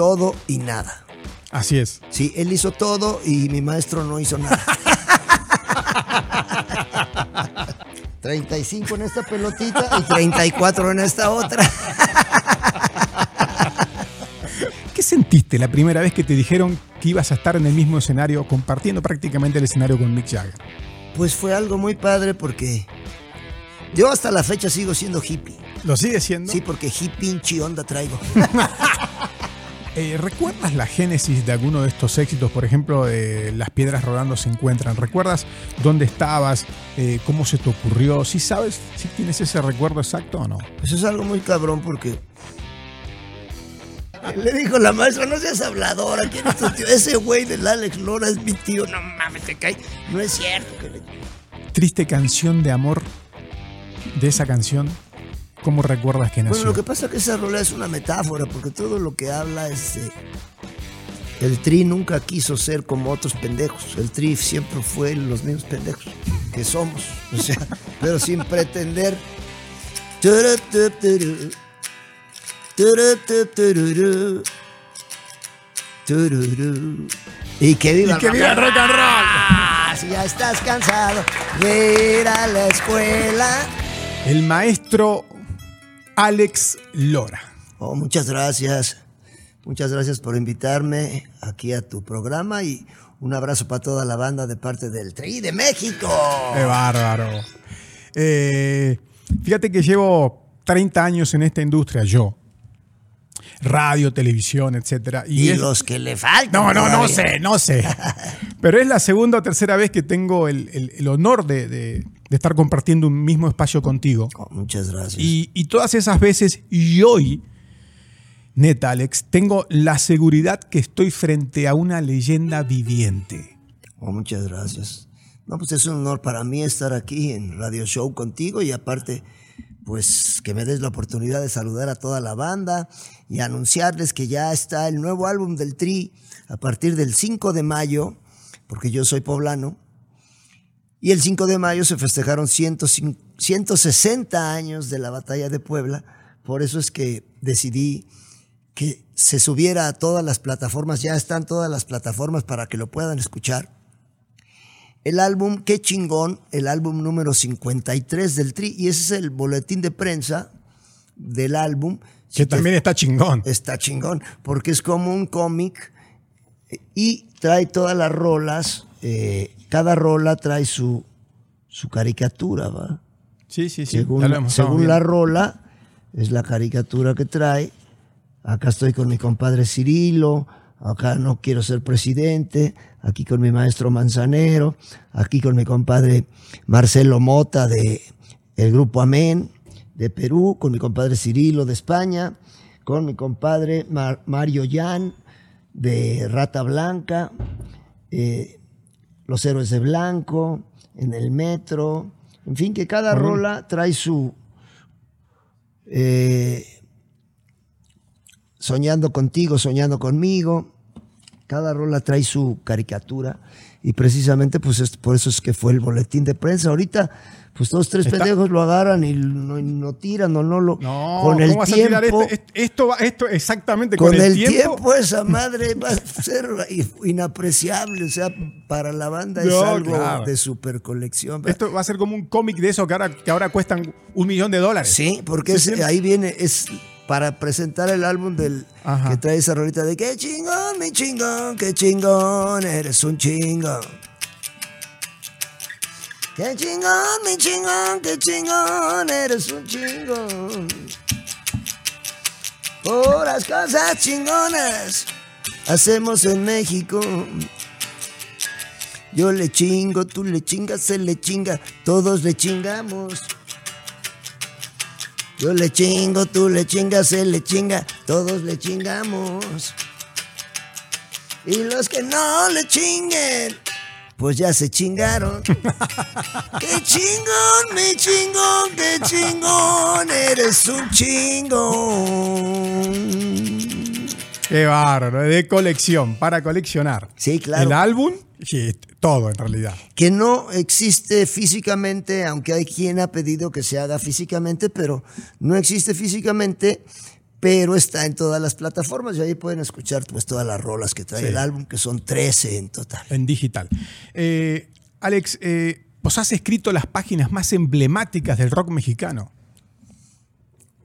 todo y nada. Así es. Sí, él hizo todo y mi maestro no hizo nada. 35 en esta pelotita y 34 en esta otra. ¿Qué sentiste la primera vez que te dijeron que ibas a estar en el mismo escenario, compartiendo prácticamente el escenario con Mick Jagger? Pues fue algo muy padre porque yo hasta la fecha sigo siendo hippie. ¿Lo sigue siendo? Sí, porque hippie onda traigo. Eh, ¿Recuerdas la génesis de alguno de estos éxitos? Por ejemplo, de Las piedras rodando se encuentran. ¿Recuerdas dónde estabas? Eh, ¿Cómo se te ocurrió? ¿Sí sabes si tienes ese recuerdo exacto o no? Eso es algo muy cabrón porque le dijo la maestra, no seas habladora, ¿quién es tu tío? Ese güey del Alex Lora es mi tío, no mames, te cae. No es cierto. Triste canción de amor de esa canción. ¿Cómo recuerdas que nació? Bueno, lo que pasa es que esa rola es una metáfora, porque todo lo que habla es... el Tri nunca quiso ser como otros pendejos. El Tri siempre fue los mismos pendejos que somos. O sea, pero sin pretender... Y que viva, y que viva el rock and roll. Ah, si ya estás cansado de ir a la escuela. El maestro Alex Lora. Oh, muchas gracias. Muchas gracias por invitarme aquí a tu programa y un abrazo para toda la banda de parte del Tri de México. ¡Qué bárbaro! Eh, fíjate que llevo 30 años en esta industria, yo radio, televisión, etcétera. Y, los que le faltan. No, no, no sé, no sé. Pero es la segunda o tercera vez que tengo el, honor de, estar compartiendo un mismo espacio contigo. Oh, muchas gracias. Y, todas esas veces, y hoy, neta, Alex, tengo la seguridad que estoy frente a una leyenda viviente. Oh, muchas gracias. No, pues es un honor para mí estar aquí en Radio Show contigo y aparte pues que me des la oportunidad de saludar a toda la banda y anunciarles que ya está el nuevo álbum del Tri a partir del 5 de mayo, porque yo soy poblano, y el 5 de mayo se festejaron 160 años de la batalla de Puebla, por eso es que decidí que se subiera a todas las plataformas, ya están todas las plataformas para que lo puedan escuchar el álbum Qué chingón, el álbum número 53 del Tri, y ese es el boletín de prensa del álbum. Que también está chingón. Está chingón, porque es como un cómic y trae todas las rolas, eh, cada rola trae su, su caricatura, ¿va? Sí, sí, sí. Según, según la rola, es la caricatura que trae. Acá estoy con mi compadre Cirilo, acá no quiero ser presidente, aquí con mi maestro Manzanero, aquí con mi compadre Marcelo Mota de el grupo Amén de Perú, con mi compadre Cirilo de España, con mi compadre Mario Yan de Rata Blanca, eh, Los Héroes de Blanco, en el metro, en fin, que cada rola trae su... Eh, soñando contigo, soñando conmigo, cada rola trae su caricatura y precisamente pues por eso es que fue el boletín de prensa. Ahorita pues todos tres pendejos lo agarran y no, tiran o no lo no, con el tiempo este? esto va esto exactamente con, el, tiempo? esa madre va a ser inapreciable o sea para la banda es algo de super colección esto va a ser como un cómic de eso que ahora que ahora cuestan un millón de dólares sí porque ahí viene es para presentar el álbum del que trae esa rolita de qué chingón, mi chingón, qué chingón, eres un chingón. Qué chingón, mi chingón, qué chingón, eres un chingón. Por las cosas chingonas hacemos en México. Yo le chingo, tú le chingas, él le chinga, todos le chingamos. Yo le chingo, tú le chingas, él le chinga, todos le chingamos. Y los que no le chinguen, pues ya se chingaron. ¡Qué chingón, mi chingón, qué chingón! Eres un chingón. Qué bárbaro, de colección, para coleccionar. Sí, claro. El álbum, sí, todo en realidad. Que no existe físicamente, aunque hay quien ha pedido que se haga físicamente, pero no existe físicamente, pero está en todas las plataformas y ahí pueden escuchar pues todas las rolas que trae Sí. el álbum, que son 13 en total. En digital. Eh, Alex, eh, vos has escrito las páginas más emblemáticas del rock mexicano.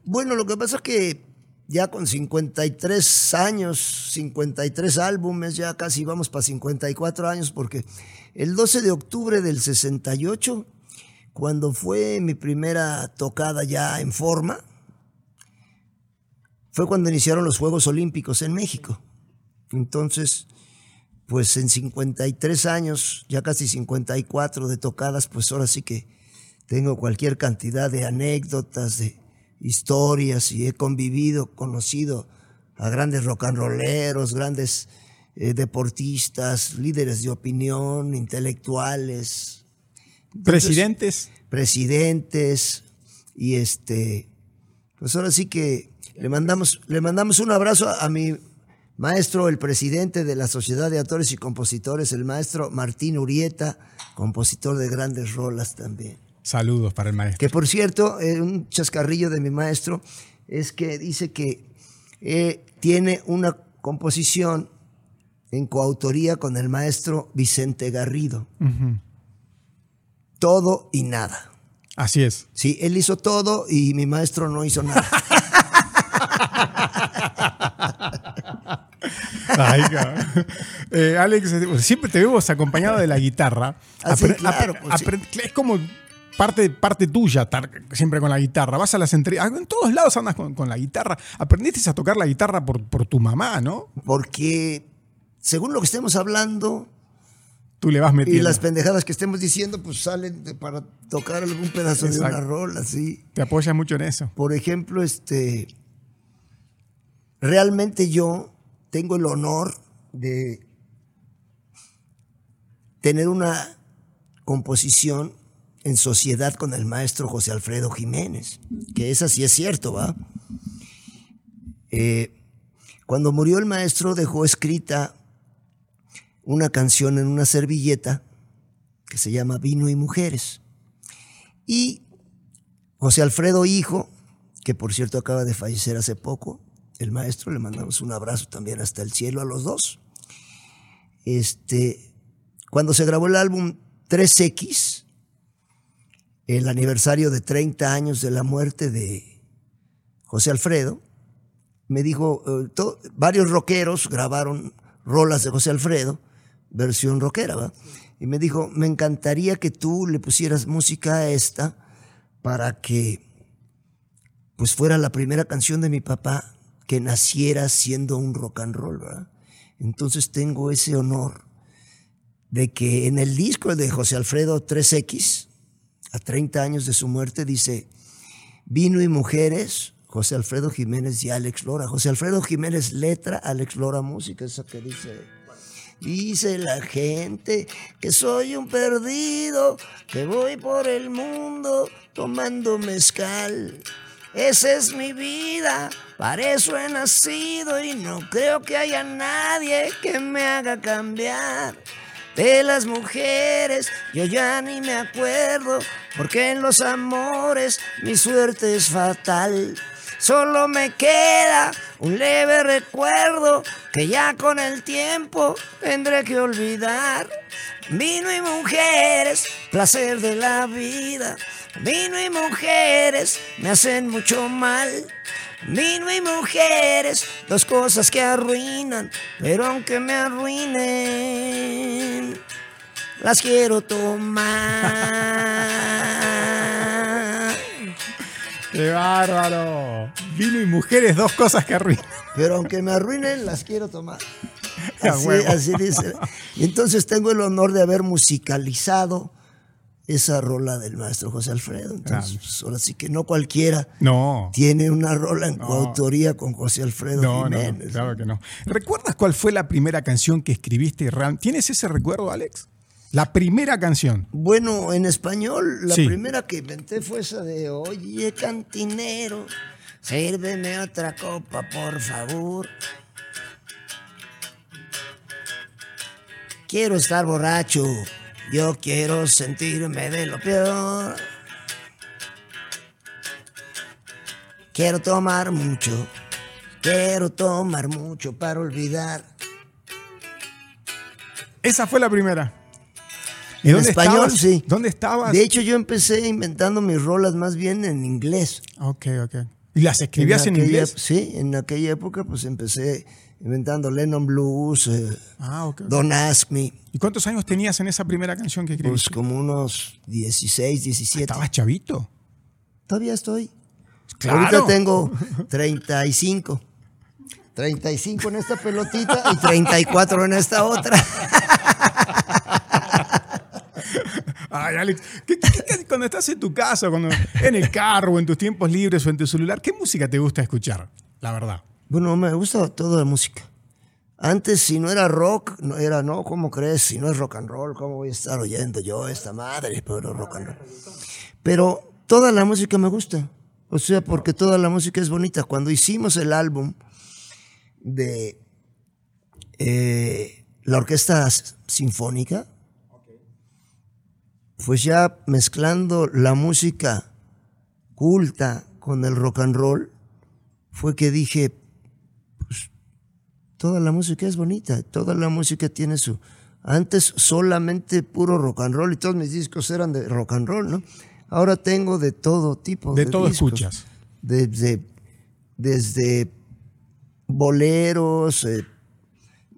Bueno, lo que pasa es que ya con 53 años, 53 álbumes, ya casi vamos para 54 años, porque el 12 de octubre del 68, cuando fue mi primera tocada ya en forma, fue cuando iniciaron los Juegos Olímpicos en México. Entonces, pues en 53 años, ya casi 54 de tocadas, pues ahora sí que tengo cualquier cantidad de anécdotas, de historias y he convivido, conocido a grandes rock and rolleros, grandes eh, deportistas, líderes de opinión, intelectuales, Presidentes. presidentes y este pues ahora sí que le mandamos le mandamos un abrazo a, a mi maestro el presidente de la Sociedad de Autores y Compositores el maestro Martín Urieta compositor de grandes rolas también Saludos para el maestro. que por cierto eh, un chascarrillo de mi maestro es que dice que eh, tiene una composición en coautoría con el maestro Vicente Garrido todo y nada Así es. Sí, él hizo todo y mi maestro no hizo nada. Ay. Eh, Alex, siempre te vemos acompañado de la guitarra. Ah, claro, pues sí. Es como parte, parte tuya estar siempre con la guitarra. Vas a las entrevistas. En todos lados andas con, con la guitarra. Aprendiste a tocar la guitarra por, por tu mamá, ¿no? Porque según lo que estemos hablando Tú le vas y metiendo. las pendejadas que estemos diciendo, pues salen de- para tocar algún pedazo de una rola, sí. Te apoyas mucho en eso. Por ejemplo, este realmente yo tengo el honor de tener una composición en sociedad con el maestro José Alfredo Jiménez, que esa sí es cierto, ¿va? Eh, cuando murió el maestro dejó escrita una canción en una servilleta que se llama Vino y Mujeres. Y José Alfredo Hijo, que por cierto acaba de fallecer hace poco, el maestro, le mandamos un abrazo también hasta el cielo a los dos. Este, cuando se grabó el álbum 3X, el aniversario de 30 años de la muerte de José Alfredo, me dijo, eh, varios rockeros grabaron rolas de José Alfredo, versión rockera, ¿va? Y me dijo, me encantaría que tú le pusieras música a esta para que pues fuera la primera canción de mi papá que naciera siendo un rock and roll. Entonces tengo ese honor de que en el disco de José Alfredo 3X, a 30 años de su muerte, dice, Vino y Mujeres, José Alfredo Jiménez y Alex Lora. José Alfredo Jiménez letra, Alex Lora música, esa que dice... Dice la gente que soy un perdido, que voy por el mundo tomando mezcal. Esa es mi vida, para eso he nacido y no creo que haya nadie que me haga cambiar. De las mujeres yo ya ni me acuerdo, porque en los amores mi suerte es fatal. Solo me queda un leve recuerdo que ya con el tiempo tendré que olvidar. Vino y mujeres, placer de la vida. Vino y mujeres me hacen mucho mal. Vino y mujeres, dos cosas que arruinan, pero aunque me arruinen, las quiero tomar. ¡Qué bárbaro! Vino y mujeres, dos cosas que arruinan. Pero aunque me arruinen, las quiero tomar. Así, así dice. Y entonces tengo el honor de haber musicalizado esa rola del maestro José Alfredo. Entonces, pues, ahora sí que no cualquiera No. tiene una rola en coautoría con José Alfredo No, no, Jiménez. claro que no. ¿Recuerdas cuál fue la primera canción que escribiste? ¿Tienes ese recuerdo, Alex? La primera canción. Bueno, en español, la Sí. primera que inventé fue esa de Oye, cantinero, sírveme otra copa, por favor. Quiero estar borracho, yo quiero sentirme de lo peor. Quiero tomar mucho, Quiero tomar mucho para olvidar. Esa fue la primera. ¿Y En dónde español, estabas? sí. ¿Dónde estabas? De hecho, yo empecé inventando mis rolas más bien en inglés. Ok, ok. ¿Y las escribías en, aquella- inglés? Sí, en aquella época pues empecé inventando Lennon Blues, eh, Ah. Don't Ask Me, ¿Y cuántos años tenías en esa primera canción que pues escribiste? como unos 16, 17. ¿Estabas chavito? Todavía estoy. Claro. Ahorita tengo 35. 35 en esta pelotita y 34 en esta otra. Ay, Alex, ¿qué- qué- cuando estás en tu casa, cuando, en el carro, en tus tiempos libres o en tu celular, ¿qué música te gusta escuchar? La verdad. Bueno, me gusta toda la música. Antes, si no era rock, no era, no, ¿cómo crees? Si no es rock and roll, ¿cómo voy a estar oyendo yo esta madre? Pero rock and roll. Pero toda la música me gusta. O sea, porque toda la música es bonita. Cuando hicimos el álbum de eh, la Orquesta Sinfónica, pues ya mezclando la música culta con el rock and roll, fue que dije, pues, toda la música es bonita, toda la música tiene su... Antes solamente puro rock and roll y todos mis discos eran de rock and roll, ¿no? Ahora tengo de todo tipo De de, todo discos. escuchas. Desde, desde boleros, eh,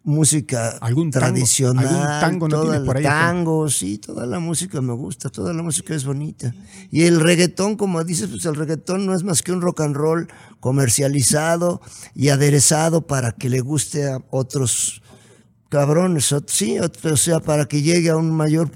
música ¿Algún tango? tradicional, ¿Algún tango no tienes por ahí? tango, sí, toda la música me gusta, toda la música es bonita. Y el reggaetón, como dices, pues el reggaetón no es más que un rock and roll comercializado y aderezado para que le guste a otros cabrones, sí, o sea, para que llegue a un mayor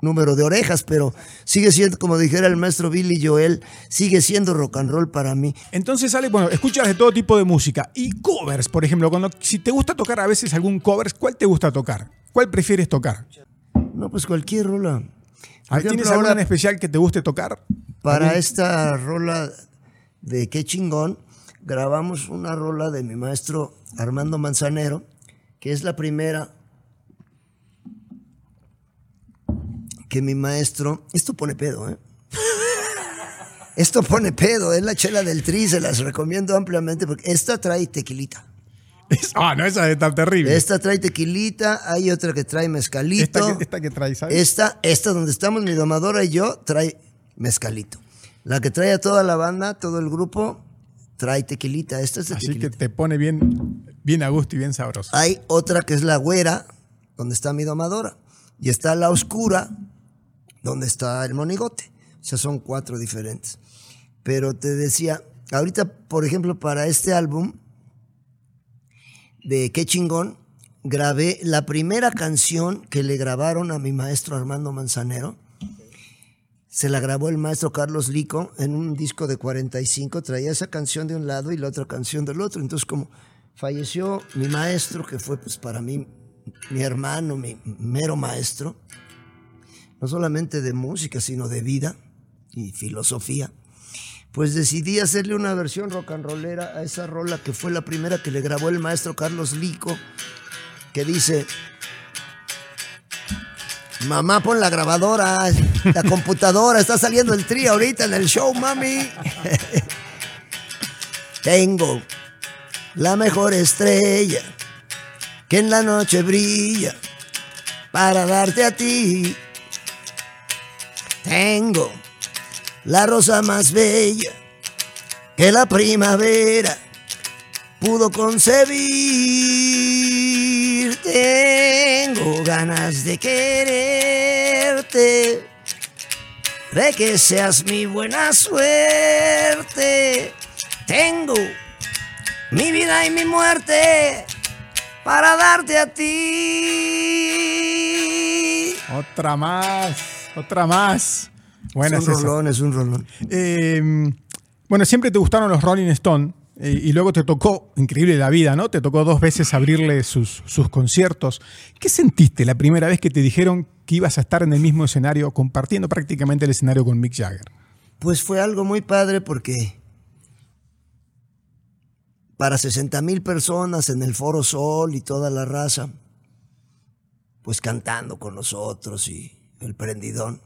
número de orejas, pero sigue siendo, como dijera el maestro Billy Joel, sigue siendo rock and roll para mí. Entonces, Alex, bueno, escuchas de todo tipo de música. Y covers, por ejemplo, cuando, si te gusta tocar a veces algún covers, ¿cuál te gusta tocar? ¿Cuál prefieres tocar? No, pues cualquier rola. Por ¿Tienes ejemplo, alguna en especial que te guste tocar? Para esta rola de Qué chingón, grabamos una rola de mi maestro Armando Manzanero, que es la primera que mi maestro. Esto pone pedo, ¿eh? Esto pone pedo, es la chela del tri, se las recomiendo ampliamente porque esta trae tequilita. Ah, no, esa es tan terrible. Esta trae tequilita, hay otra que trae mezcalito. esta, que, esta que traes, ¿sabes? Esta, esta donde estamos, mi domadora y yo, trae mezcalito. La que trae a toda la banda, todo el grupo, trae tequilita. Esta es de Así que te pone bien, bien a gusto y bien sabroso. Hay otra que es la güera, donde está mi domadora. Y está la oscura, donde está el monigote. O sea, son cuatro diferentes. Pero te decía, ahorita, por ejemplo, para este álbum de Qué chingón, grabé la primera canción que le grabaron a mi maestro Armando Manzanero. Se la grabó el maestro Carlos Lico en un disco de 45. Traía esa canción de un lado y la otra canción del otro. Entonces, como falleció mi maestro, que fue pues para mí mi hermano, mi mero maestro, no solamente de música, sino de vida y filosofía, pues decidí hacerle una versión rock and rollera a esa rola que fue la primera que le grabó el maestro Carlos Lico, que dice, mamá pon la grabadora, la computadora, está saliendo el tri ahorita en el show, mami. Tengo la mejor estrella que en la noche brilla para darte a ti. Tengo la rosa más bella que la primavera pudo concebir. Tengo ganas de quererte, de que seas mi buena suerte. Tengo mi vida y mi muerte para darte a ti. Otra más, otra más. Buena es un rolón, es un rolón. Eh, bueno, siempre te gustaron los Rolling Stone eh, y luego te tocó, increíble la vida, ¿no? Te tocó dos veces abrirle sus, sus conciertos. ¿Qué sentiste la primera vez que te dijeron que ibas a estar en el mismo escenario, compartiendo prácticamente el escenario con Mick Jagger? Pues fue algo muy padre porque para 60 mil personas en el Foro Sol y toda la raza, pues cantando con nosotros y el prendidón.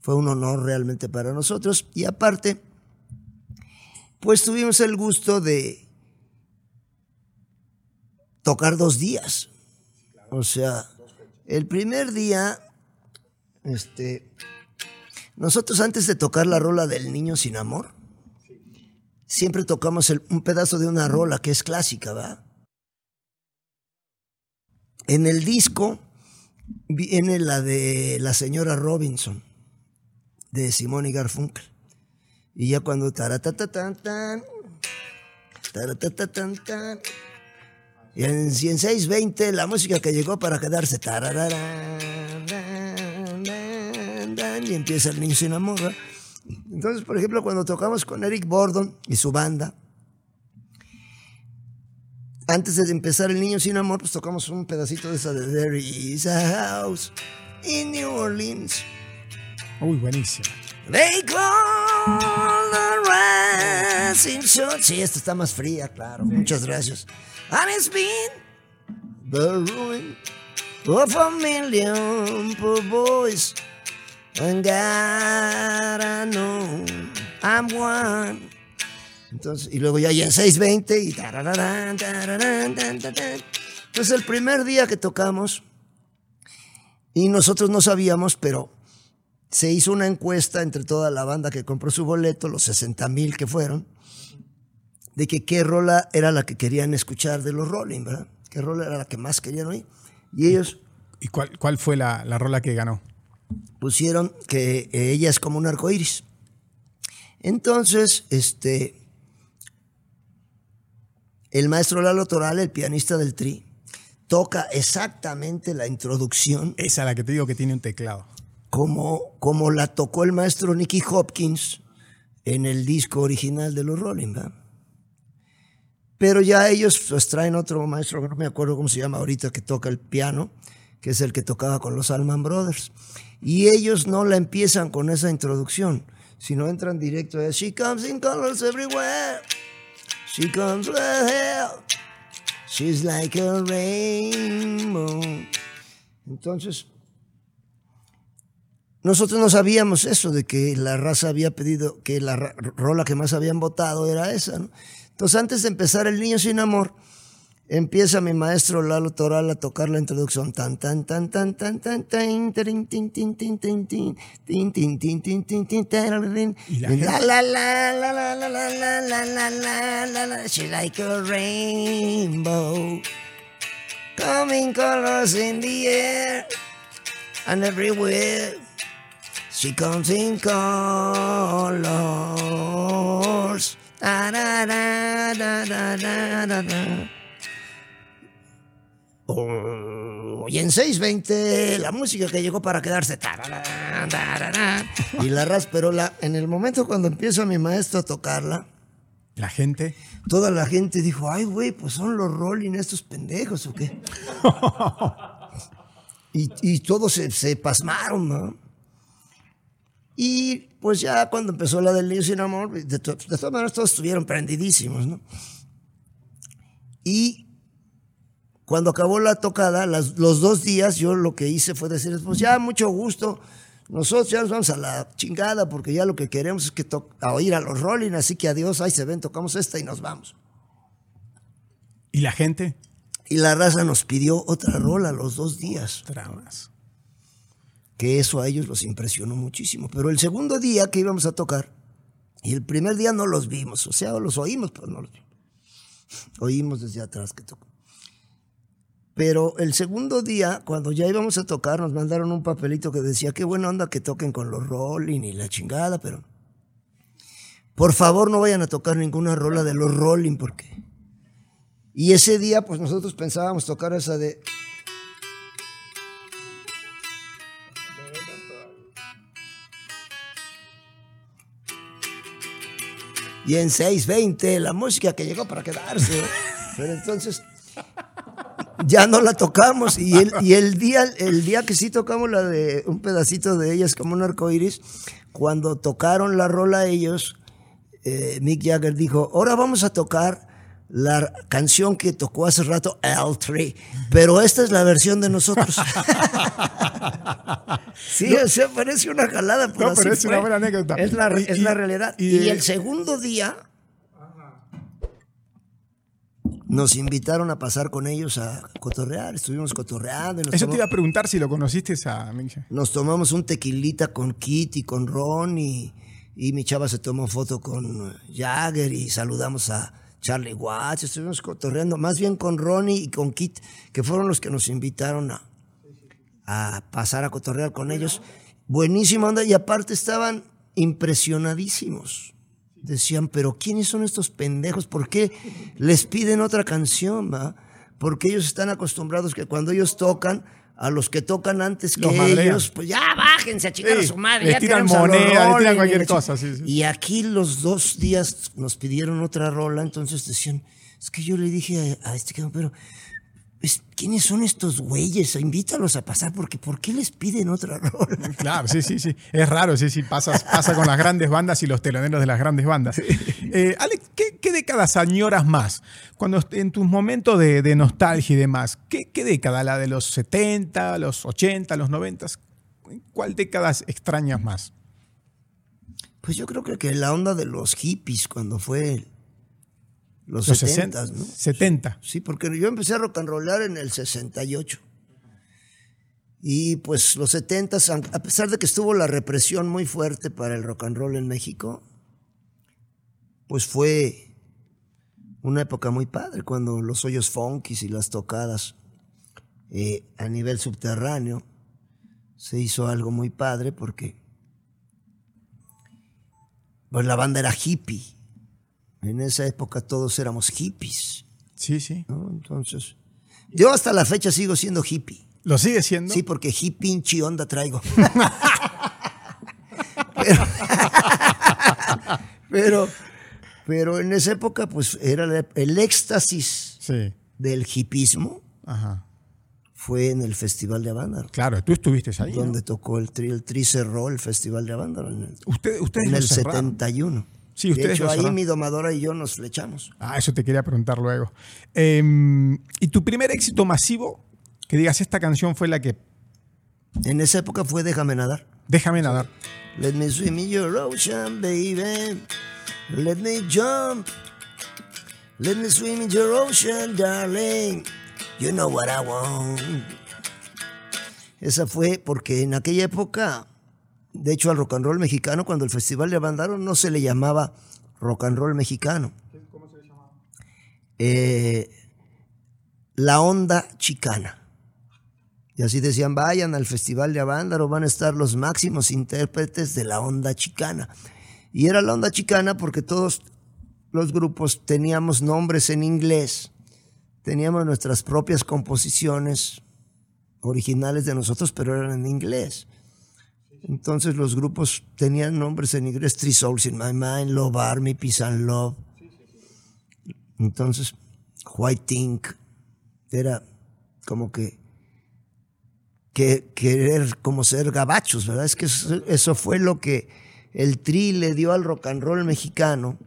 Fue un honor realmente para nosotros y aparte, pues tuvimos el gusto de tocar dos días. O sea, el primer día, este, nosotros antes de tocar la rola del niño sin amor, siempre tocamos un pedazo de una rola que es clásica, ¿va? En el disco viene la de la señora Robinson, de Simone y Garfunkel. Y ya cuando taratatan tan, taratatan tan, y en 620 la música que llegó para quedarse, y empieza el niño sin amor. Entonces, por ejemplo, cuando tocamos con Eric Bordon y su banda, antes de empezar El Niño Sin Amor, pues tocamos un pedacito de esa de There is a house in New Orleans. Uy, buenísimo. They call the rising sun. Sí, esta está más fría, claro. Muchas gracias. And it's been the ruin of a million poor boys. And God, I know I'm one. Entonces, y luego ya, en 620 y Entonces el primer día que tocamos, y nosotros no sabíamos, pero se hizo una encuesta entre toda la banda que compró su boleto, los 60 mil que fueron, de que qué rola era la que querían escuchar de los Rolling, ¿verdad? ¿Qué rola era la que más querían oír? Y ellos... ¿Y cuál, cuál fue la, la rola que ganó? Pusieron que ella es como un arco iris. Entonces, este, el maestro Lalo Toral, el pianista del Tri, toca exactamente la introducción. Esa la que te digo que tiene un teclado. Como, como la tocó el maestro Nicky Hopkins en el disco original de los Rolling, Pero ya ellos pues, traen otro maestro, que no me acuerdo cómo se llama ahorita, que toca el piano, que es el que tocaba con los Allman Brothers. Y ellos no la empiezan con esa introducción, sino entran directo a She comes in colors everywhere. She comes with hell. She's like a rainbow. Entonces, nosotros no sabíamos eso de que la raza había pedido, que la rola que más habían votado era esa. ¿no? Entonces, antes de empezar El Niño Sin Amor, empieza mi maestro Lalo Toral a tocar la introducción tan tan tan tan tan tan tan tin tin tin tin tin tin tin tin tin tin tin la la la la la la la la la la la la la like a rainbow coming colors in the air and everywhere she comes in colors da da da da da da da y en 620 la música que llegó para quedarse. Y la rasperola, en el momento cuando empieza mi maestro a tocarla. La gente. Toda la gente dijo, ay, güey, pues son los Rolling estos pendejos o qué. y, todos se, pasmaron, ¿no? Y pues ya cuando empezó la del Niño Sin Amor, de, de todas maneras todos estuvieron prendidísimos, ¿no? Y cuando acabó la tocada, los dos días, yo lo que hice fue decir, pues ya, mucho gusto, nosotros ya nos vamos a la chingada porque ya lo que queremos es que a oír a los Rolling, así que adiós, ahí se ven, tocamos esta y nos vamos. ¿Y la gente? Y la raza nos pidió otra rola los dos días. Tramas. Que eso a ellos los impresionó muchísimo. Pero el segundo día que íbamos a tocar, y el primer día no los vimos, o sea, los oímos, pero no los vimos. Oímos desde atrás que tocó. Pero el segundo día, cuando ya íbamos a tocar, nos mandaron un papelito que decía, qué buena onda que toquen con los Rolling y la chingada, pero por favor no vayan a tocar ninguna rola de los Rolling porque... Y ese día, pues nosotros pensábamos tocar esa de... Y en 6.20, la música que llegó para quedarse. Pero entonces ya no la tocamos. Y el, y el, día, el día que sí tocamos la de un pedacito de ellas como un arco iris, cuando tocaron la rola ellos, eh, Mick Jagger dijo, ahora vamos a tocar la canción que tocó hace rato L3, pero esta es la versión de nosotros. sí, se parece una jalada, pero, no, es una buena anécdota. Es la, es la realidad. Y, y, el segundo día nos invitaron a pasar con ellos a cotorrear. Estuvimos cotorreando. y nos Eso te iba a preguntar si lo conociste a nos tomamos un tequilita con Kit y con Ron y, y mi chava se tomó foto con Jagger y saludamos a Charlie Watts. Estuvimos cotorreando más bien con Ronnie y con Kit, que fueron los que nos invitaron a, a pasar a cotorrear con ellos. Buenísima onda y aparte estaban impresionadísimos. Decían, pero ¿quiénes son estos pendejos? ¿Por qué les piden otra canción? Porque ellos están acostumbrados que cuando ellos tocan, a los que tocan antes que madrean. ellos, pues ya bájense a chingar Sí, a su madre. les ya tiran moneda, les tiran y cualquier chi- cosa, sí, sí. Y aquí los dos días nos pidieron otra rola, entonces decían, es que yo le dije a, a este cabrón, pero es- ¿quiénes son estos güeyes? Invítalos a pasar, porque ¿por qué les piden otra rola? Claro, sí, sí, sí. Es raro, sí, sí. Pasa, pasa con las grandes bandas y los teloneros de las grandes bandas. Eh, Alex, ¿qué, qué décadas añoras más? Cuando en tus momentos de, de nostalgia y demás, ¿qué, qué década? ¿La de los 70, los 80, los 90? ¿Cuál décadas extrañas más? Pues yo creo que la onda de los hippies cuando fue los, Los 70, 60, ¿no? 70. Sí, porque yo empecé a rock and rollar en el 68. Y pues los 70, a pesar de que estuvo la represión muy fuerte para el rock and roll en México, pues fue una época muy padre cuando los hoyos funkis y las tocadas eh, a nivel subterráneo se hizo algo muy padre porque pues la banda era hippie. En esa época todos éramos hippies. Sí, sí. ¿no? Entonces, yo hasta la fecha sigo siendo hippie. ¿Lo sigue siendo? Sí, porque hippie pinche onda traigo. pero, pero, pero en esa época, pues era el éxtasis Sí. del hipismo Ajá. fue en el Festival de Avándaro, Claro, tú estuviste ahí. ¿no? donde tocó el tri, el tri cerró el Festival de Avándaro en el, Usted- ustedes en el cerraron. 71. Sí, de ustedes hecho, lo ahí mi domadora y yo nos flechamos. Ah, eso te quería preguntar luego. Eh, ¿Y tu primer éxito masivo? Que digas, esta canción fue la que... En esa época fue Déjame nadar. Déjame nadar. Let me swim in your ocean, baby. Let me jump. Let me swim in your ocean, darling. You know what I want. Esa fue porque en aquella época, de hecho al rock and roll mexicano, cuando el festival de Avándaro no se le llamaba rock and roll mexicano. ¿Cómo se le llamaba? la onda chicana. Y así decían, vayan al Festival de Avándaro, van a estar los máximos intérpretes de la onda chicana. Y era la onda chicana porque todos los grupos teníamos nombres en inglés, teníamos nuestras propias composiciones originales de nosotros, pero eran en inglés. Entonces los grupos tenían nombres en inglés, Three Souls in My Mind, Love Army, Peace and Love. Entonces, White Ink era como que que querer como ser gabachos, ¿verdad? Es que eso, eso fue lo que el Tri le dio al rock and roll mexicano,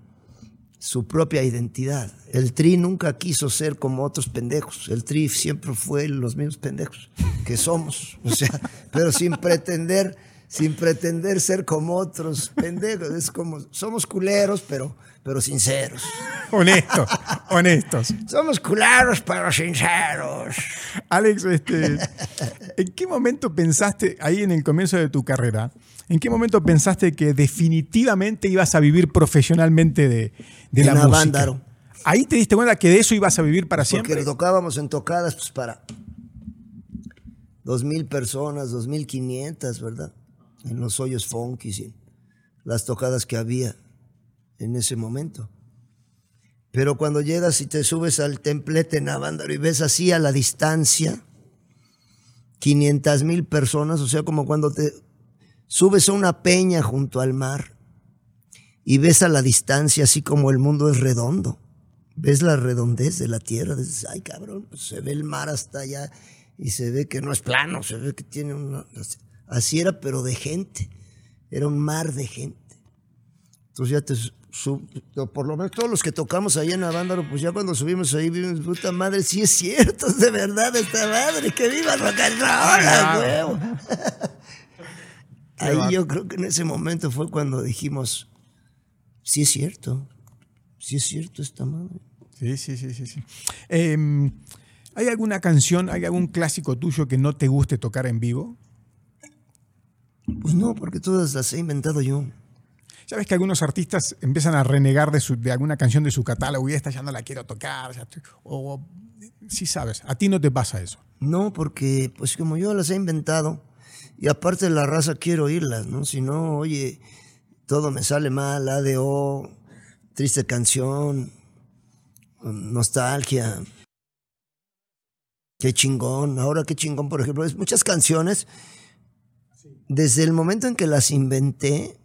su propia identidad. El Tri nunca quiso ser como otros pendejos. El Tri siempre fue los mismos pendejos que somos, o sea, pero sin pretender, sin pretender ser como otros pendejos. Es como somos culeros, pero, pero sinceros. Honestos, honestos. Somos culeros, pero sinceros. Alex, este, ¿en qué momento pensaste, ahí en el comienzo de tu carrera, en qué momento pensaste que definitivamente ibas a vivir profesionalmente de, de la En música? Avándaro. Ahí te diste cuenta que de eso ibas a vivir para Porque siempre. tocábamos en tocadas pues para dos mil personas, dos mil quinientas, ¿verdad? En los hoyos funky, y las tocadas que había en ese momento. Pero cuando llegas y te subes al templete en y ves así a la distancia, 500 mil personas, o sea, como cuando te subes a una peña junto al mar y ves a la distancia así como el mundo es redondo ves la redondez de la tierra, dices, ay cabrón, pues se ve el mar hasta allá y se ve que no es plano, se ve que tiene una... Así era, pero de gente, era un mar de gente. Entonces ya te sub- por lo menos todos los que tocamos ahí en Avándaro, pues ya cuando subimos ahí vimos, puta madre, sí es cierto, de verdad esta madre, que viva el rock and roll, huevo. Ahí yo creo que en ese momento fue cuando dijimos, sí es cierto, sí es cierto esta madre. Sí, sí, sí, sí. sí. Em, ¿Hay alguna canción, hay algún clásico tuyo que no te guste tocar en vivo? Pues no, porque todas las he inventado yo. ¿Sabes que algunos artistas empiezan a renegar de, de alguna canción de su catálogo y esta ya no la quiero tocar? O, sí sabes, a ti no te pasa eso. No, porque pues como yo las he inventado y aparte la raza quiero oírlas, ¿no? Si no, oye, todo me sale mal, ADO, triste canción, nostalgia. Qué chingón, ahora qué chingón, por ejemplo, es muchas canciones desde el momento en que las inventé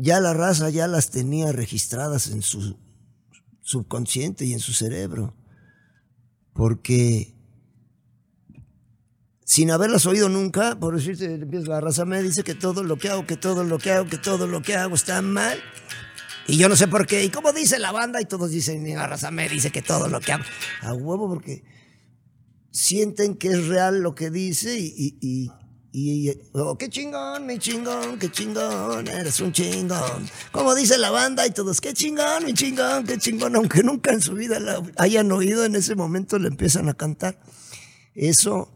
ya la raza ya las tenía registradas en su subconsciente y en su cerebro. Porque sin haberlas oído nunca, por decirte, la raza me dice que todo lo que hago, que todo lo que hago, que todo lo que hago está mal. Y yo no sé por qué. ¿Y cómo dice la banda? Y todos dicen, la raza me dice que todo lo que hago. A huevo, porque sienten que es real lo que dice y, y, oh, qué chingón, mi chingón, qué chingón, eres un chingón. Como dice la banda y todos, qué chingón, mi chingón, qué chingón, aunque nunca en su vida la hayan oído, en ese momento le empiezan a cantar. Eso,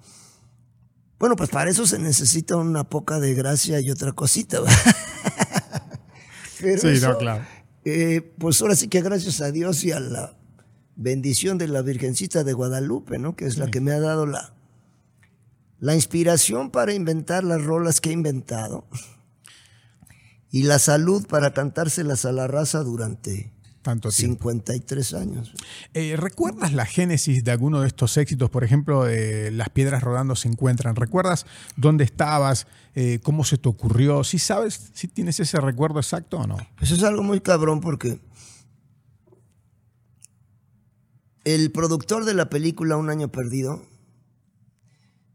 bueno, pues para eso se necesita una poca de gracia y otra cosita. sí, no, claro. Eh, pues ahora sí que gracias a Dios y a la bendición de la Virgencita de Guadalupe, ¿no? Que es la que me ha dado la, la inspiración para inventar las rolas que he inventado y la salud para cantárselas a la raza durante Tanto 53 años. Eh, ¿Recuerdas la génesis de alguno de estos éxitos? Por ejemplo, Las piedras rodando se encuentran. ¿Recuerdas dónde estabas? Eh, ¿Cómo se te ocurrió? ¿Sí sabes si tienes ese recuerdo exacto o no? Pues es algo muy cabrón porque el productor de la película Un año perdido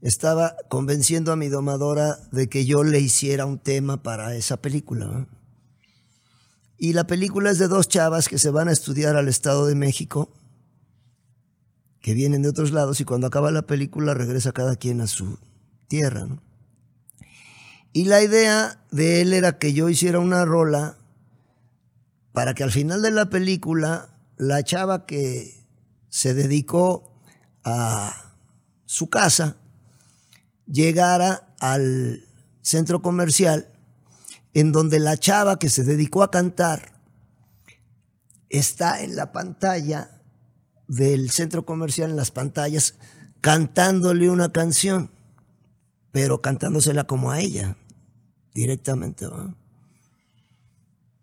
estaba convenciendo a mi domadora de que yo le hiciera un tema para esa película. Y la película es de dos chavas que se van a estudiar al Estado de México, que vienen de otros lados y cuando acaba la película regresa cada quien a su tierra. Y la idea de él era que yo hiciera una rola para que al final de la película la chava que se dedicó a su casa llegara al centro comercial en donde la chava que se dedicó a cantar está en la pantalla del centro comercial, en las pantallas, cantándole una canción, pero cantándosela como a ella, directamente.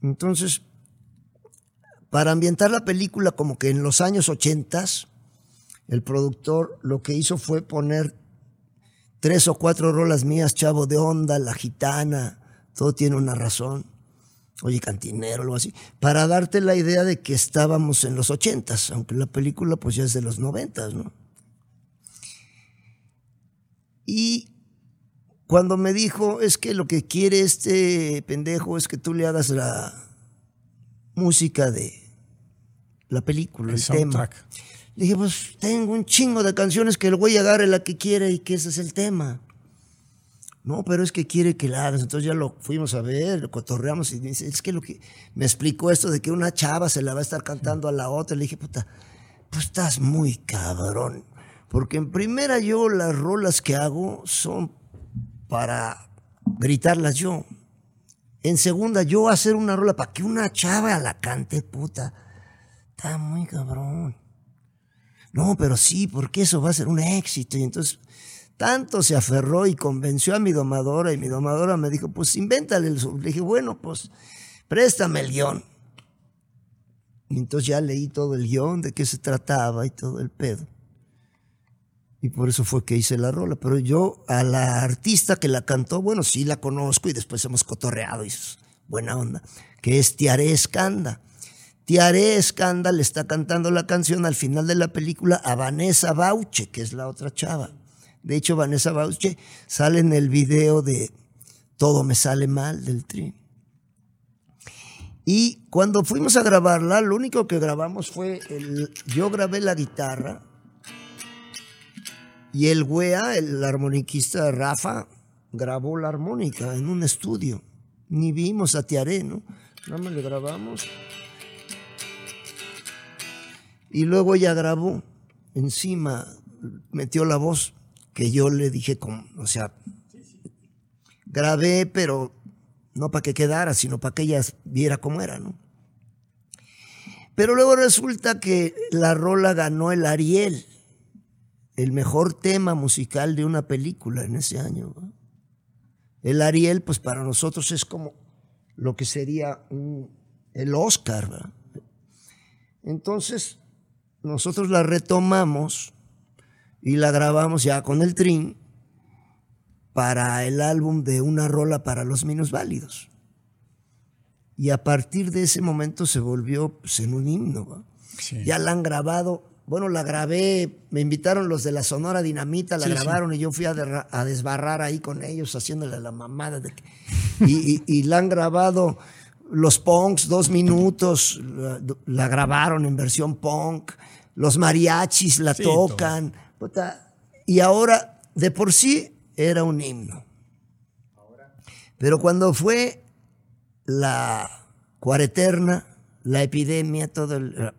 Entonces, para ambientar la película como que en los años ochentas, el productor lo que hizo fue poner tres o cuatro rolas mías, Chavo de Onda, La Gitana, todo tiene una razón. Oye, cantinero, algo así, para darte la idea de que estábamos en los ochentas, aunque la película pues ya es de los noventas, ¿no? Y cuando me dijo, es que lo que quiere este pendejo es que tú le hagas la música de la película, el, tema. Le dije, pues tengo un chingo de canciones que el güey agarre la que quiere y que ese es el tema. No, pero es que quiere que la hagas. Entonces ya lo fuimos a ver, lo cotorreamos y dice, es que lo que me explicó esto de que una chava se la va a estar cantando a la otra. Le dije, puta, pues estás muy cabrón. Porque en primera yo las rolas que hago son para gritarlas yo. En segunda, yo hacer una rola para que una chava la cante, puta. Está muy cabrón no, pero sí, porque eso va a ser un éxito. Y entonces, tanto se aferró y convenció a mi domadora y mi domadora me dijo, pues invéntale el... Le dije, bueno, pues préstame el guion. Y entonces ya leí todo el guion, de qué se trataba y todo el pedo. Y por eso fue que hice la rola. Pero yo a la artista que la cantó, bueno, sí la conozco y después hemos cotorreado y es buena onda, que es Tiare Escanda. Tiare Escanda le está cantando la canción al final de la película a Vanessa Bauche, que es la otra chava. De hecho, Vanessa Bauche sale en el video de Todo me sale mal del tri. Y cuando fuimos a grabarla, lo único que grabamos fue, el, yo grabé la guitarra y el wea, el armoniquista Rafa, grabó la armónica en un estudio. Ni vimos a Tiare, ¿no? Nada más le grabamos Y luego ella grabó encima, metió la voz que yo le dije, como, o sea, grabé, pero no para que quedara, sino para que ella viera cómo era, ¿no? Pero luego resulta que la rola ganó el Ariel, el mejor tema musical de una película en ese año. El Ariel, pues para nosotros es como lo que sería el Oscar. Entonces, nosotros la retomamos y la grabamos ya con el Trin para el álbum de una rola para los minusválidos. Y a partir de ese momento se volvió pues, en un himno. Ya la han grabado. Bueno, la grabé, me invitaron los de la Sonora Dinamita, la grabaron y yo fui a, desbarrar ahí con ellos haciéndole la mamada. De y, la han grabado los punks, dos minutos, la, grabaron en versión punk, los mariachis la tocan. Y ahora, de por sí, era un himno. Pero cuando fue la cuareterna, la epidemia, todo el,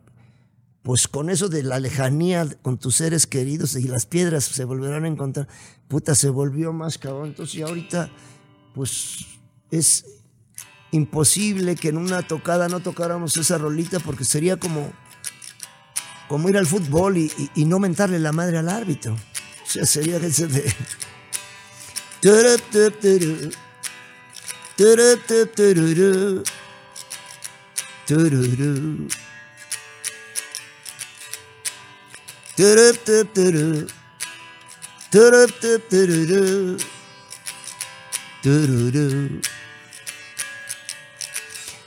pues con eso de la lejanía con tus seres queridos y las piedras se volverán a encontrar, puta, se volvió más cabrón. Entonces, y ahorita, pues es imposible que en una tocada no tocáramos esa rolita porque sería como, como ir al fútbol y, no mentarle la madre al árbitro. O sea, sería ese de.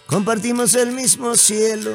Compartimos el mismo cielo,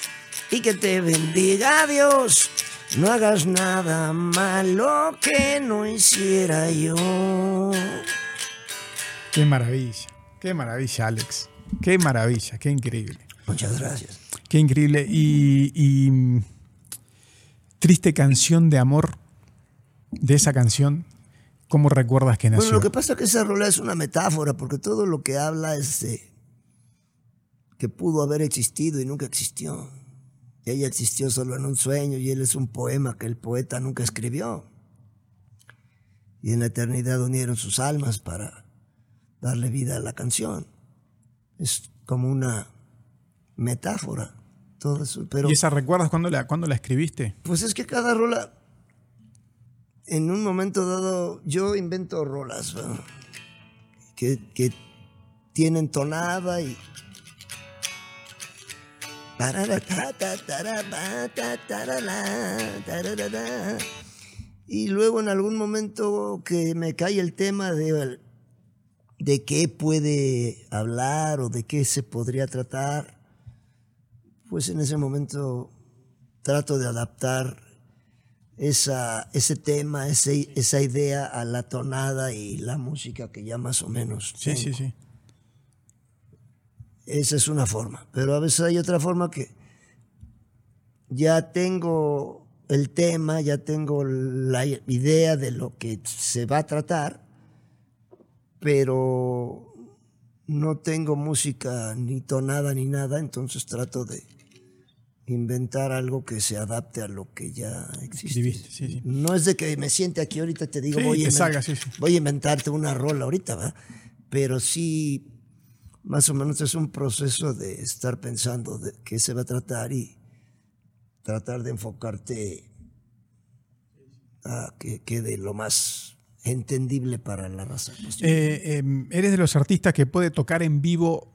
y que te bendiga Dios. No hagas nada malo que no hiciera yo. Qué maravilla, qué maravilla, Alex. Qué maravilla, qué increíble. Muchas gracias. Qué increíble. Y, mm, triste canción de amor de esa canción. ¿Cómo recuerdas que nació? Bueno, lo que pasa es que esa rola es una metáfora, porque todo lo que habla es que pudo haber existido y nunca existió ella existió solo en un sueño y él es un poema que el poeta nunca escribió. Y en la eternidad unieron sus almas para darle vida a la canción. Es como una metáfora. Todo eso, pero, ¿Y esa recuerdas cuando la, cuando la escribiste? Pues es que cada rola, en un momento dado, yo invento rolas que, que tienen tonada y y luego en algún momento que me cae el tema de, de qué puede hablar o de qué se podría tratar, pues en ese momento trato de adaptar esa, ese tema, ese, esa idea a la tonada y la música que ya más o menos. Sí, sí, sí. Esa es una forma. Pero a veces hay otra forma que ya tengo el tema, ya tengo la idea de lo que se va a tratar, pero no tengo música ni tonada ni nada, entonces trato de inventar algo que se adapte a lo que ya existe. No es de que me siente aquí ahorita te digo voy, a voy a inventarte una rola ahorita, ¿va? pero sí más o menos es un proceso de estar pensando de qué se va a tratar y tratar de enfocarte a que quede lo más entendible para la raza. Eh, em, eres de los artistas que puede tocar en vivo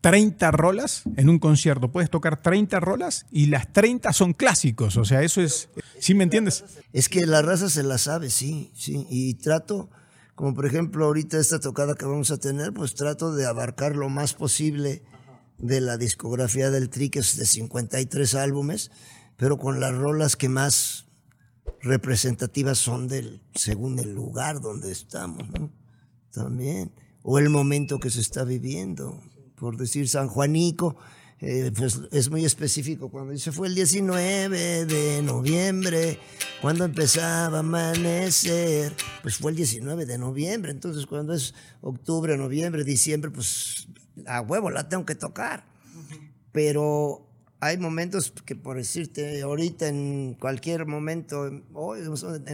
30 rolas en un concierto. Puedes tocar 30 rolas y las 30 son clásicos. O sea, eso es. ¿Sí me entiendes? Es que la raza se la sabe, sí, sí. Y trato como por ejemplo ahorita esta tocada que vamos a tener, pues trato de abarcar lo más posible de la discografía del Tri, que es de 53 álbumes, pero con las rolas que más representativas son del, según el lugar donde estamos, ¿no? También. O el momento que se está viviendo. Por decir San Juanico, eh, pues es muy específico. Cuando dice fue el 19 de noviembre, cuando empezaba a amanecer, pues fue el 19 de noviembre. Entonces, cuando es octubre, noviembre, diciembre, pues a huevo la tengo que tocar. Pero hay momentos que, por decirte, ahorita en cualquier momento, hoy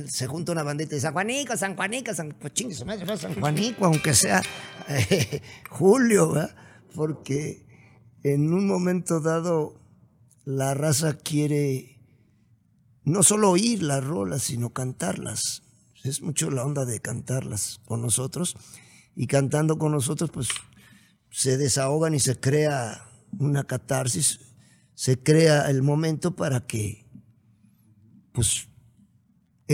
se junta una bandita de San Juanico, San Juanico, San, pues chingue San Juanico, aunque sea eh, julio, ¿verdad? porque en un momento dado la raza quiere no solo oír las rolas, sino cantarlas. Es mucho la onda de cantarlas con nosotros. Y cantando con nosotros, pues se desahogan y se crea una catarsis, se crea el momento para que, pues,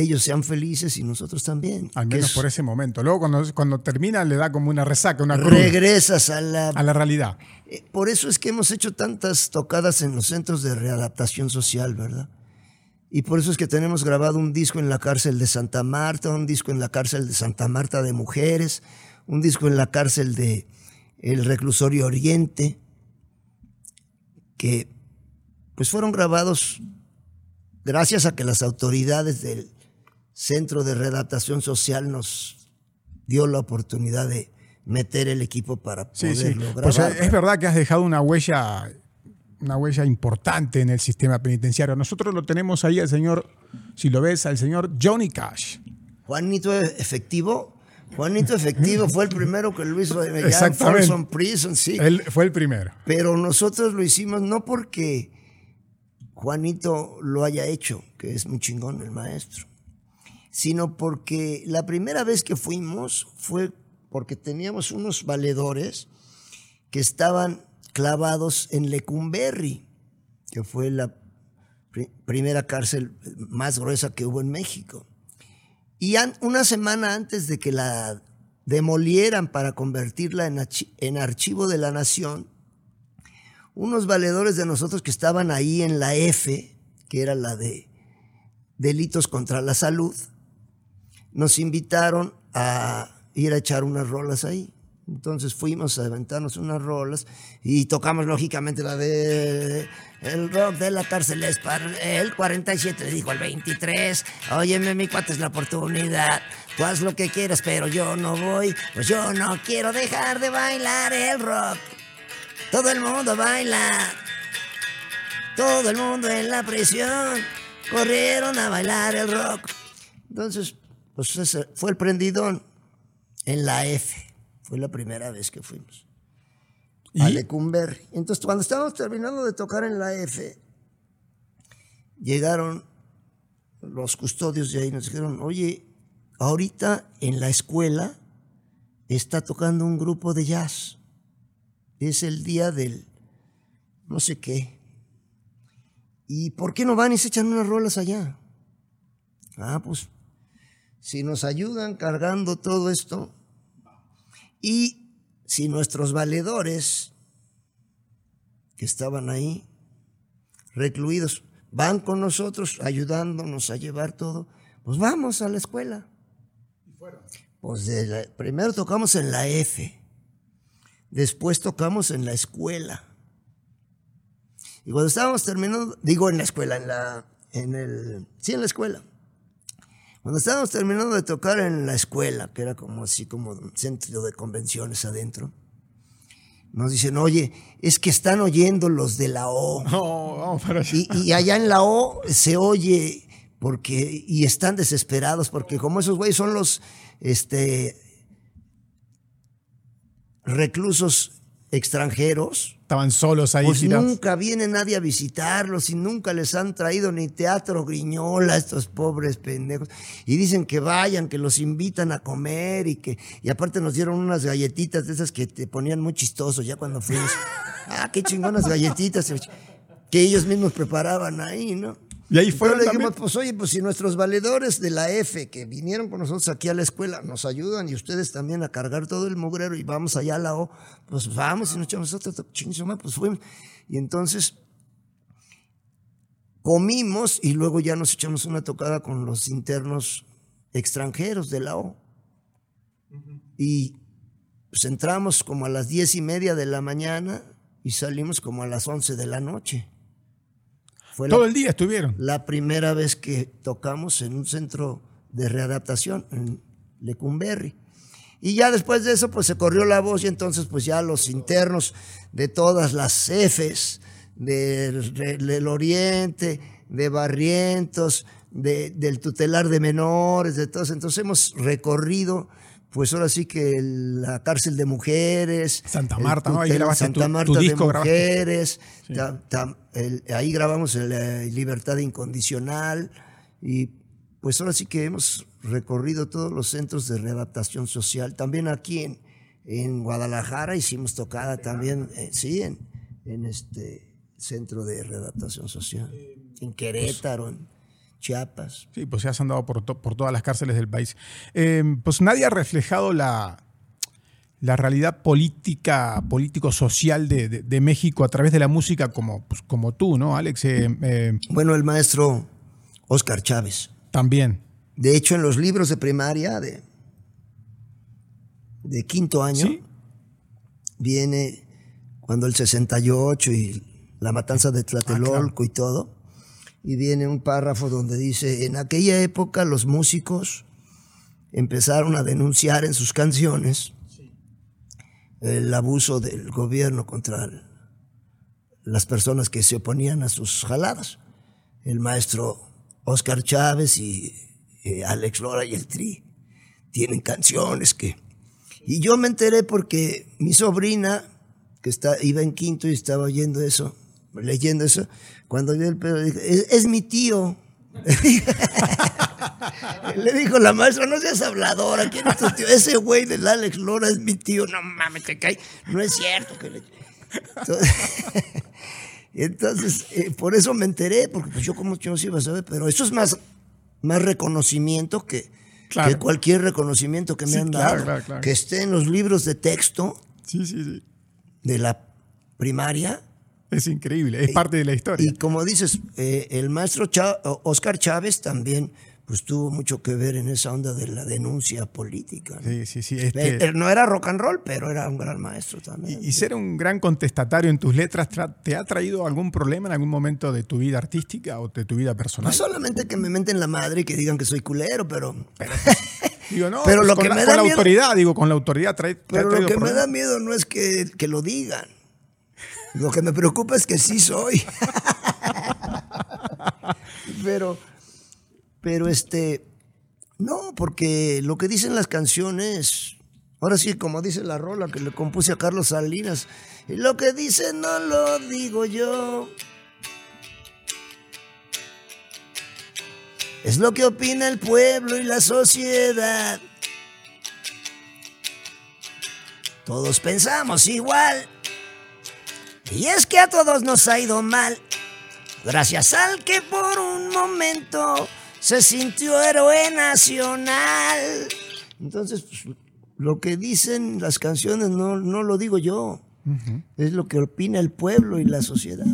ellos sean felices y nosotros también. Al menos por ese momento. Luego cuando, cuando termina le da como una resaca, una cruz. Regresas a la, a la realidad. Eh, por eso es que hemos hecho tantas tocadas en los centros de readaptación social, ¿verdad? Y por eso es que tenemos grabado un disco en la cárcel de Santa Marta, un disco en la cárcel de Santa Marta de Mujeres, un disco en la cárcel de El Reclusorio Oriente, que pues fueron grabados gracias a que las autoridades del Centro de Redactación Social nos dio la oportunidad de meter el equipo para poder sí. Pues es verdad que has dejado una huella, una huella importante en el sistema penitenciario. Nosotros lo tenemos ahí al señor, si lo ves, al señor Johnny Cash. Juanito Efectivo. Juanito Efectivo fue el primero que lo hizo allá en Prison, sí. Él fue el primero. Pero nosotros lo hicimos no porque Juanito lo haya hecho, que es muy chingón el maestro, sino porque la primera vez que fuimos fue porque teníamos unos valedores que estaban clavados en Lecumberri, que fue la primera cárcel más gruesa que hubo en México. Y una semana antes de que la demolieran para convertirla en, en archivo de la nación, unos valedores de nosotros que estaban ahí en la F, que era la de delitos contra la salud, nos invitaron a ir a echar unas rolas ahí. Entonces fuimos a aventarnos unas rolas y tocamos lógicamente la de el rock de la cárcel es para el 47 le dijo al 23, óyeme mi cuate es la oportunidad, tú haz lo que quieras pero yo no voy, pues yo no quiero dejar de bailar el rock. Todo el mundo baila, todo el mundo en la prisión corrieron a bailar el rock. Entonces, pues ese fue el prendidón en la F. Fue la primera vez que fuimos. ¿Y? A Lecumber. Entonces, cuando estábamos terminando de tocar en la F, llegaron los custodios de ahí y nos dijeron, oye, ahorita en la escuela está tocando un grupo de jazz. Es el día del no sé qué. ¿Y por qué no van y se echan unas rolas allá? Ah, pues si nos ayudan cargando todo esto y si nuestros valedores que estaban ahí recluidos van con nosotros ayudándonos a llevar todo, pues vamos a la escuela. Pues de la, primero tocamos en la F, después tocamos en la escuela. Y cuando estábamos terminando, digo en la escuela, en la, en el, sí, en la escuela. Cuando estábamos terminando de tocar en la escuela, que era como así como un centro de convenciones adentro, nos dicen, oye, es que están oyendo los de la O. No, vamos para allá. Y, y, allá en la O se oye porque, y están desesperados porque como esos güeyes son los este, reclusos extranjeros. Estaban solos ahí. Pues nunca viene nadie a visitarlos y nunca les han traído ni teatro griñola a estos pobres pendejos. Y dicen que vayan, que los invitan a comer y que, y aparte nos dieron unas galletitas de esas que te ponían muy chistosos ya cuando fuimos. ah, qué chingonas galletitas que ellos mismos preparaban ahí, ¿no? Y ahí fueron. le dijimos, pues oye, pues si nuestros valedores de la F que vinieron con nosotros aquí a la escuela nos ayudan y ustedes también a cargar todo el mugrero y vamos allá a la O, pues vamos y nos echamos otro pues fuimos. Y entonces, comimos y luego ya nos echamos una tocada con los internos extranjeros de la O. Y pues entramos como a las diez y media de la mañana y salimos como a las once de la noche. Fue Todo el día estuvieron. La primera vez que tocamos en un centro de readaptación en Lecumberri. Y ya después de eso, pues se corrió la voz y entonces pues ya los internos de todas las Fs, del, Oriente, de Barrientos, del tutelar de menores, de todos. Entonces hemos recorrido pues ahora sí que la cárcel de mujeres. Santa Marta, ¿no? Ahí grabaste Santa Marta de mujeres. ahí grabamos Libertad Incondicional. Y pues ahora sí que hemos recorrido todos los centros de readaptación social. También aquí en, en Guadalajara hicimos tocada también, eh, sí, en, en, este centro de readaptación social. En Querétaro, en Chiapas. Sí, pues ya has andado por, por todas las cárceles del país. Eh, pues nadie ha reflejado la, la realidad política, político-social de, de, México a través de la música como, pues, como tú, ¿no, Alex? Eh, eh, bueno, el maestro Oscar Chávez. También. De hecho, en los libros de primaria de, de quinto año, viene cuando el 68 y la matanza de Tlatelolco y todo, y viene un párrafo donde dice, en aquella época los músicos empezaron a denunciar en sus canciones el abuso del gobierno contra las personas que se oponían a sus jaladas. El maestro Oscar Chávez y Alex Lora y el Tri tienen canciones que... Y yo me enteré porque mi sobrina, que está, iba en quinto y estaba oyendo eso, leyendo eso, cuando vio el pedo, dije, es, mi tío. Le dijo la maestra, no seas habladora, ¿quién es tu tío? Ese güey del Alex Lora es mi tío, no mames, te cae. No es cierto que Entonces, eh, por eso me enteré, porque pues yo como yo sí iba a saber, pero eso es más, más reconocimiento que, cualquier reconocimiento que me han dado. que esté en los libros de texto de la primaria es increíble, es parte de la historia. Y como dices, eh, el maestro Oscar Chávez también pues tuvo mucho que ver en esa onda de la denuncia política. Sí, sí, sí. Este... Eh, no era rock and roll, pero era un gran maestro también. Y, ser un gran contestatario en tus letras, ¿te ha traído algún problema en algún momento de tu vida artística o de tu vida personal? No solamente que me menten la madre y que digan que soy culero, pero... pero digo, no, pero pues lo con que la, me da con la autoridad, digo, con la autoridad trae... Pero lo que me da miedo no es que, que lo digan lo que me preocupa es que sí soy. pero, pero este, no, porque lo que dicen las canciones, ahora sí, como dice la rola que le compuse a Carlos Salinas, lo que dicen no lo digo yo. Es lo que opina el pueblo y la sociedad. Todos pensamos igual. Y es que a todos nos ha ido mal, gracias al que por un momento se sintió héroe nacional. Entonces, pues, lo que dicen las canciones no, no lo digo yo. Es lo que opina el pueblo y la sociedad.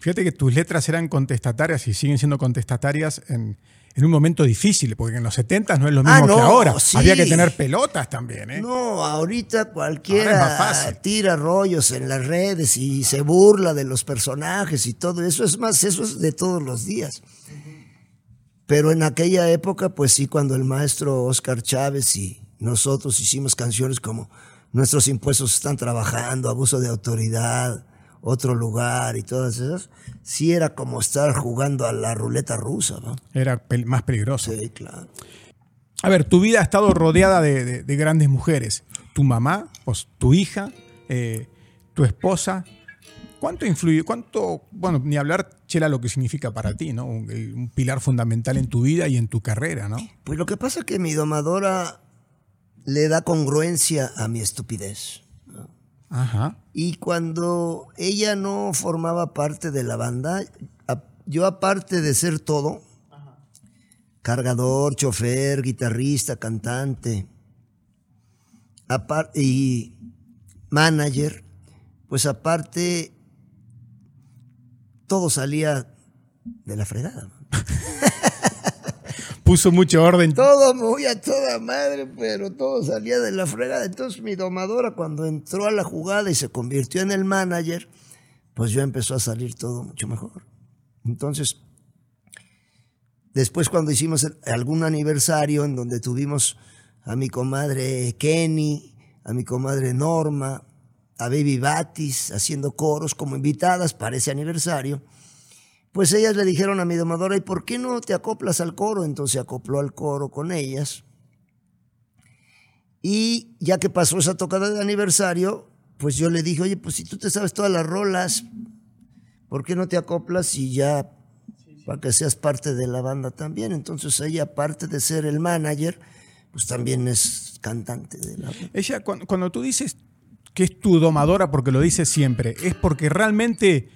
Fíjate que tus letras eran contestatarias y siguen siendo contestatarias en, en un momento difícil, porque en los 70 no es lo mismo ah, que ahora. Había que tener pelotas también. ¿eh? No, ahorita cualquiera tira rollos en las redes y se burla de los personajes y todo eso. Es más, eso es de todos los días. Pero en aquella época, pues sí, cuando el maestro Oscar Chávez y nosotros hicimos canciones como Nuestros impuestos están trabajando, abuso de autoridad, otro lugar y todas esas, sí era como estar jugando a la ruleta rusa, ¿no? Era más peligroso. Sí, claro. A ver, tu vida ha estado rodeada de, grandes mujeres. Tu mamá, pues, tu hija, eh, tu esposa. ¿Cuánto influye? ¿Cuánto, bueno, ni hablar, Chela, lo que significa para ti, ¿no? Un, un, pilar fundamental en tu vida y en tu carrera, ¿no? Pues lo que pasa es que mi domadora le da congruencia a mi estupidez. Y cuando ella no formaba parte de la banda, yo aparte de ser todo, cargador, chofer, guitarrista, cantante, y manager, pues aparte todo salía de la fregada. Puso mucho orden. Todo muy a toda madre, pero todo salía de la fregada. Entonces mi domadora cuando entró a la jugada y se convirtió en el manager, pues ya empezó a salir todo mucho mejor. Entonces, después cuando hicimos algún aniversario en donde tuvimos a mi comadre Kenny, a mi comadre Norma, a Baby Batis haciendo coros como invitadas para ese aniversario, pues ellas le dijeron a mi domadora, ¿y por qué no te acoplas al coro? Entonces se acopló al coro con ellas. Y ya que pasó esa tocada de aniversario, pues yo le dije, oye, pues si tú te sabes todas las rolas, ¿por qué no te acoplas y ya para que seas parte de la banda también? Entonces ella, aparte de ser el manager, pues también es cantante de la banda. Ella, cuando, cuando tú dices que es tu domadora, porque lo dices siempre, es porque realmente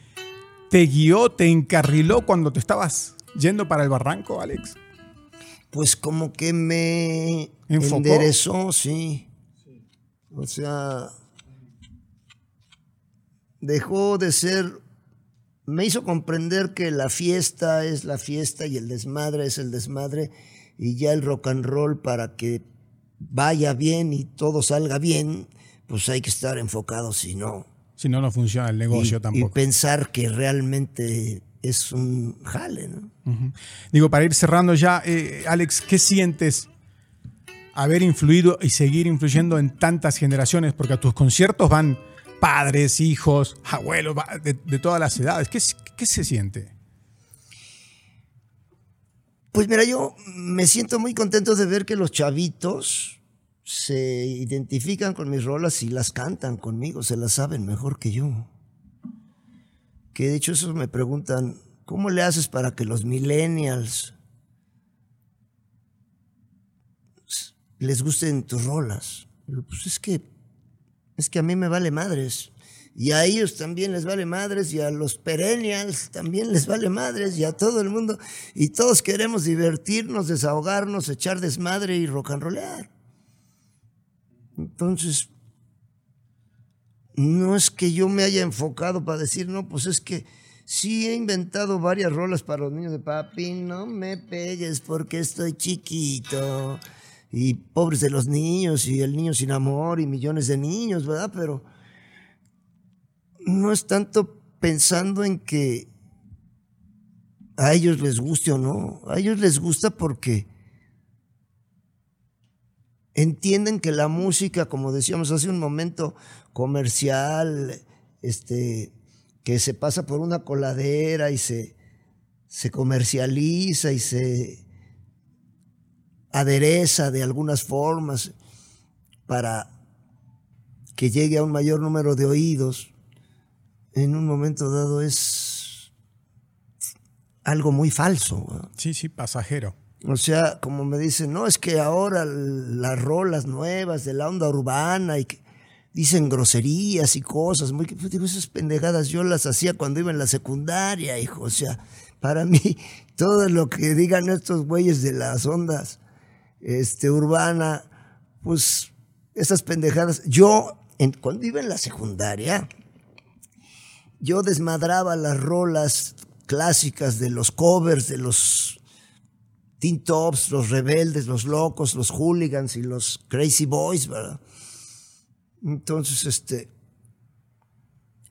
te guió, te encarriló cuando te estabas yendo para el barranco, Alex. Pues como que me ¿Enfocó? enderezó, sí. O sea, dejó de ser, me hizo comprender que la fiesta es la fiesta y el desmadre es el desmadre y ya el rock and roll para que vaya bien y todo salga bien, pues hay que estar enfocados, si no. Si no, no funciona el negocio y, tampoco. y pensar que realmente es un jale, ¿no? Digo, para ir cerrando ya, eh, Alex, ¿qué sientes haber influido y seguir influyendo en tantas generaciones? Porque a tus conciertos van padres, hijos, abuelos, de, de todas las edades. ¿Qué, qué se siente? Pues mira, yo me siento muy contento de ver que los chavitos se identifican con mis rolas y las cantan conmigo, se las saben mejor que yo. Que de hecho esos me preguntan, ¿cómo le haces para que los millennials les gusten tus rolas? Digo, Pues es que es que a mí me vale madres. Y a ellos también les vale madres, y a los perennials también les vale madres, y a todo el mundo. Y todos queremos divertirnos, desahogarnos, echar desmadre y rock and rollear. Entonces, no es que yo me haya enfocado para decir, no, pues es que sí he inventado varias rolas para los niños de papi, no me pegues porque estoy chiquito. Y pobres de los niños, y el niño sin amor, y millones de niños, ¿verdad? Pero no es tanto pensando en que a ellos les guste o no. A ellos les gusta porque entienden que la música, como decíamos hace un momento, comercial, este, que se pasa por una coladera y se, se comercializa y se adereza de algunas formas para que llegue a un mayor número de oídos, en un momento dado es algo muy falso. Sí, sí, pasajero. O sea, como me dicen, no, es que ahora las rolas nuevas de la onda urbana y que dicen groserías y cosas, muy pues digo, esas pendejadas yo las hacía cuando iba en la secundaria, hijo. O sea, para mí, todo lo que digan estos güeyes de las ondas este, urbana, pues esas pendejadas. Yo, en- cuando iba en la secundaria, yo desmadraba las rolas clásicas de los covers de los Teen Tops, los rebeldes, los locos, los hooligans y los crazy boys, ¿verdad? Entonces, este,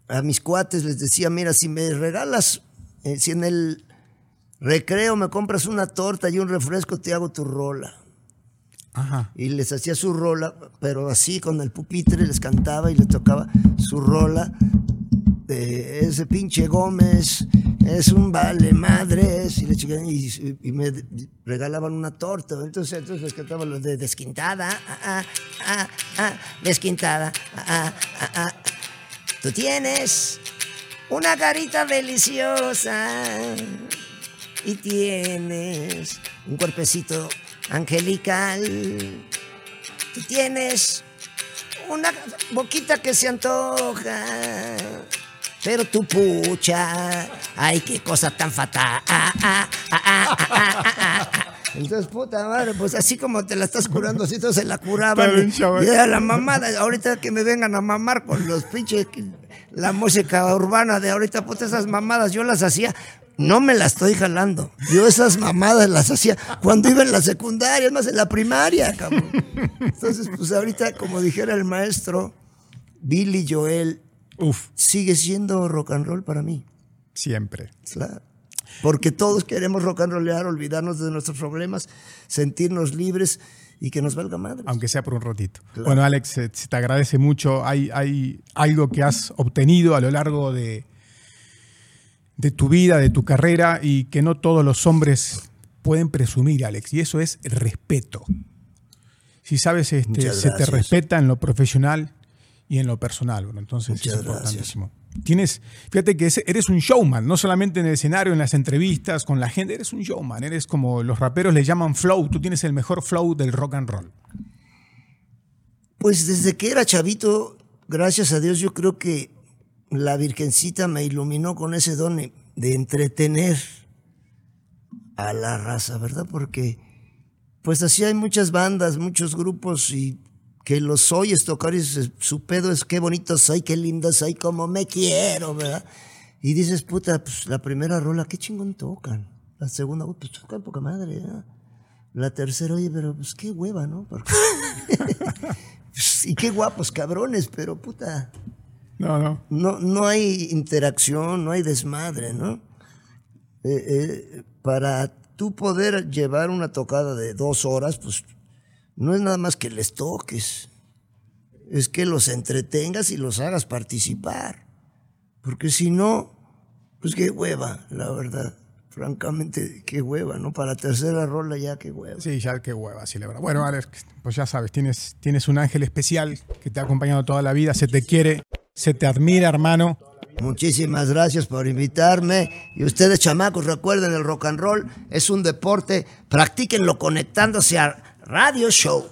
a mis cuates les decía, mira, si me regalas, eh, si en el recreo me compras una torta y un refresco, te hago tu rola. Ajá. Y les hacía su rola, pero así con el pupitre les cantaba y les tocaba su rola de ese pinche Gómez es un vale madres y, me regalaban una torta. Entonces, entonces les cantaba lo de desquintada, ah, ah, ah, desquintada. Tú tienes una carita deliciosa y tienes un cuerpecito angelical. Tú tienes una boquita que se antoja. Pero tu pucha, ay, qué cosa tan fatal. Ah, ah, ah. Entonces, puta madre, pues así como te la estás curando, así se la curaban. Y era la mamada. Ahorita que me vengan a mamar con los pinches, la música urbana de ahorita, puta, esas mamadas yo las hacía no me la estoy jalando. Yo esas mamadas las hacía cuando iba en la secundaria, más en la primaria, cabrón. Entonces, pues ahorita, como dijera el maestro, Billy Joel Uf, sigue siendo rock and roll para mí. siempre. Claro. Porque todos queremos rock and rollear, olvidarnos de nuestros problemas, sentirnos libres y que nos valga madre. Aunque sea por un ratito. Bueno, Alex, se, se te agradece mucho. Hay, hay algo que has obtenido a lo largo de, de tu vida, de tu carrera, y que no todos los hombres pueden presumir, Alex, y eso es respeto. Si sabes, este, se te respeta en lo profesional y en lo personal. Bueno, entonces Muchas es gracias. importantísimo. Tienes, fíjate que eres un showman, no solamente en el escenario, en las entrevistas, con la gente, eres un showman, eres como los raperos le llaman flow, tú tienes el mejor flow del rock and roll. Pues desde que era chavito, gracias a Dios, yo creo que la Virgencita me iluminó con ese don de entretener a la raza, ¿verdad? Porque pues así hay muchas bandas, muchos grupos y que los oyes tocar y dices, su pedo es qué bonito soy, qué lindo soy, como me quiero, ¿verdad? Y dices, puta, pues la primera rola, qué chingón tocan. La segunda, "Uy, pues tocan poca madre, ¿verdad? La tercera, oye, pero pues qué hueva, ¿no? Y qué guapos cabrones, pero puta, No, no. no, no hay interacción, no hay desmadre, ¿no? Eh, eh, para tú poder llevar una tocada de dos horas, pues no es nada más que les toques, es que los entretengas y los hagas participar, porque si no, pues qué hueva, la verdad. Francamente, qué hueva, ¿no? Para tercera rola ya, qué hueva. Sí, ya qué hueva, sí, la verdad. Bueno, Alex, pues ya sabes, tienes, tienes un ángel especial que te ha acompañado toda la vida, se te quiere, se te admira, hermano. Muchísimas gracias por invitarme. Y ustedes, chamacos, recuerden, el rock and roll es un deporte. Practíquenlo conectándose a Radio Show.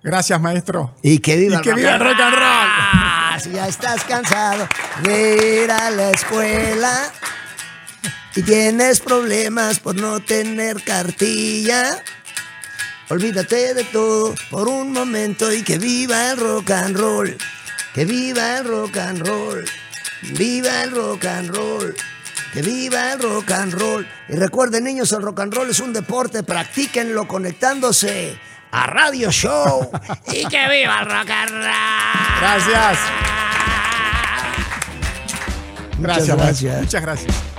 Gracias, maestro. Y que viva, Y que viva el rock and roll. Ah, Si ya estás cansado de ir a la escuela y tienes problemas por no tener cartilla, olvídate de todo por un momento y que viva el rock and roll. Que viva el rock and roll. Viva el rock and roll. Que viva el rock and roll. Y recuerden, niños, el rock and roll es un deporte. Practíquenlo conectándose a Radio Show. y que viva el rock and roll. Gracias. Muchas Gracias, gracias. Muchas gracias.